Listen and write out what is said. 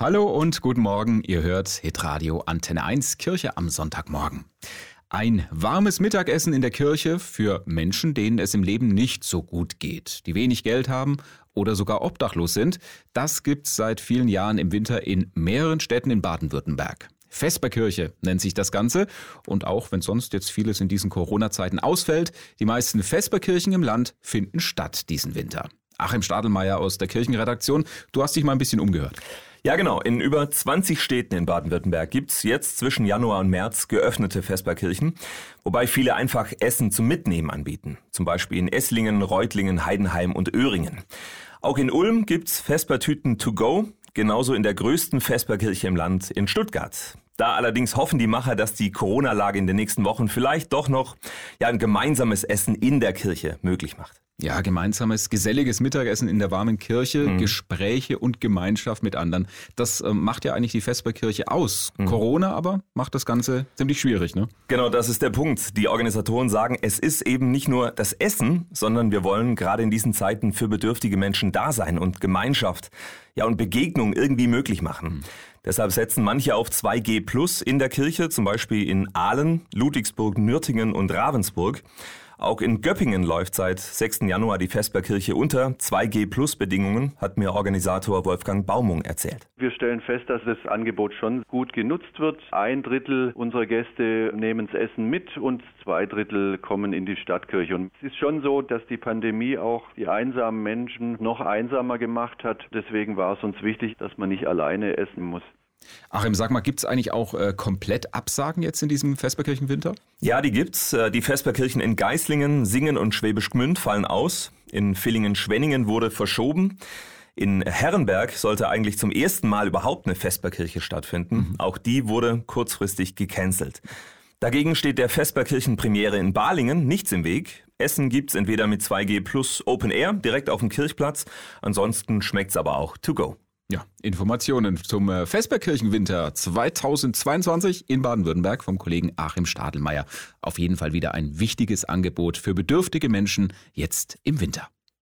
Hallo und guten Morgen. Ihr hört Hitradio Antenne 1 Kirche am Sonntagmorgen. Ein warmes Mittagessen in der Kirche für Menschen, denen es im Leben nicht so gut geht, die wenig Geld haben oder sogar obdachlos sind, das gibt's seit vielen Jahren im Winter in mehreren Städten in Baden-Württemberg. Vesperkirche nennt sich das Ganze. Und auch wenn sonst jetzt vieles in diesen Corona-Zeiten ausfällt, die meisten Vesperkirchen im Land finden statt diesen Winter. Achim Stadelmeier aus der Kirchenredaktion, du hast dich mal ein bisschen umgehört. Ja, genau. In über 20 Städten in Baden-Württemberg gibt's jetzt zwischen Januar und März geöffnete Vesperkirchen, wobei viele einfach Essen zum Mitnehmen anbieten. Zum Beispiel in Esslingen, Reutlingen, Heidenheim und Öhringen. Auch in Ulm gibt's Vespertüten to go, genauso in der größten Vesperkirche im Land in Stuttgart. Da allerdings hoffen die Macher, dass die Corona-Lage in den nächsten Wochen vielleicht doch noch ja, ein gemeinsames Essen in der Kirche möglich macht. Ja, gemeinsames, geselliges Mittagessen in der warmen Kirche, mhm. Gespräche und Gemeinschaft mit anderen. Das äh, macht ja eigentlich die Vesperkirche aus. Mhm. Corona aber macht das Ganze ziemlich schwierig, ne? Genau, das ist der Punkt. Die Organisatoren sagen, es ist eben nicht nur das Essen, sondern wir wollen gerade in diesen Zeiten für bedürftige Menschen da sein und Gemeinschaft, ja, und Begegnung irgendwie möglich machen. Mhm. Deshalb setzen manche auf 2G Plus in der Kirche, zum Beispiel in Aalen, Ludwigsburg, Nürtingen und Ravensburg. Auch in Göppingen läuft seit 6. Januar die Vesperkirche unter 2G-Plus-Bedingungen, hat mir Organisator Wolfgang Baumung erzählt. Wir stellen fest, dass das Angebot schon gut genutzt wird. Ein Drittel unserer Gäste nehmen das Essen mit und zwei Drittel kommen in die Stadtkirche. Und es ist schon so, dass die Pandemie auch die einsamen Menschen noch einsamer gemacht hat. Deswegen war es uns wichtig, dass man nicht alleine essen muss. Achim, sag mal, gibt es eigentlich auch äh, komplett Absagen jetzt in diesem Vesperkirchenwinter? Ja, die gibt's. Äh, die Vesperkirchen in Geislingen, Singen und Schwäbisch Gmünd fallen aus. In Villingen-Schwenningen wurde verschoben. In Herrenberg sollte eigentlich zum ersten Mal überhaupt eine Vesperkirche stattfinden. Mhm. Auch die wurde kurzfristig gecancelt. Dagegen steht der Vesperkirchenpremiere in Balingen nichts im Weg. Essen gibt's entweder mit 2G plus Open Air direkt auf dem Kirchplatz. Ansonsten schmeckt's aber auch to go. Ja, Informationen zum äh, Vesperkirchenwinter 2022 in Baden-Württemberg vom Kollegen Achim Stadelmeier. Auf jeden Fall wieder ein wichtiges Angebot für bedürftige Menschen jetzt im Winter.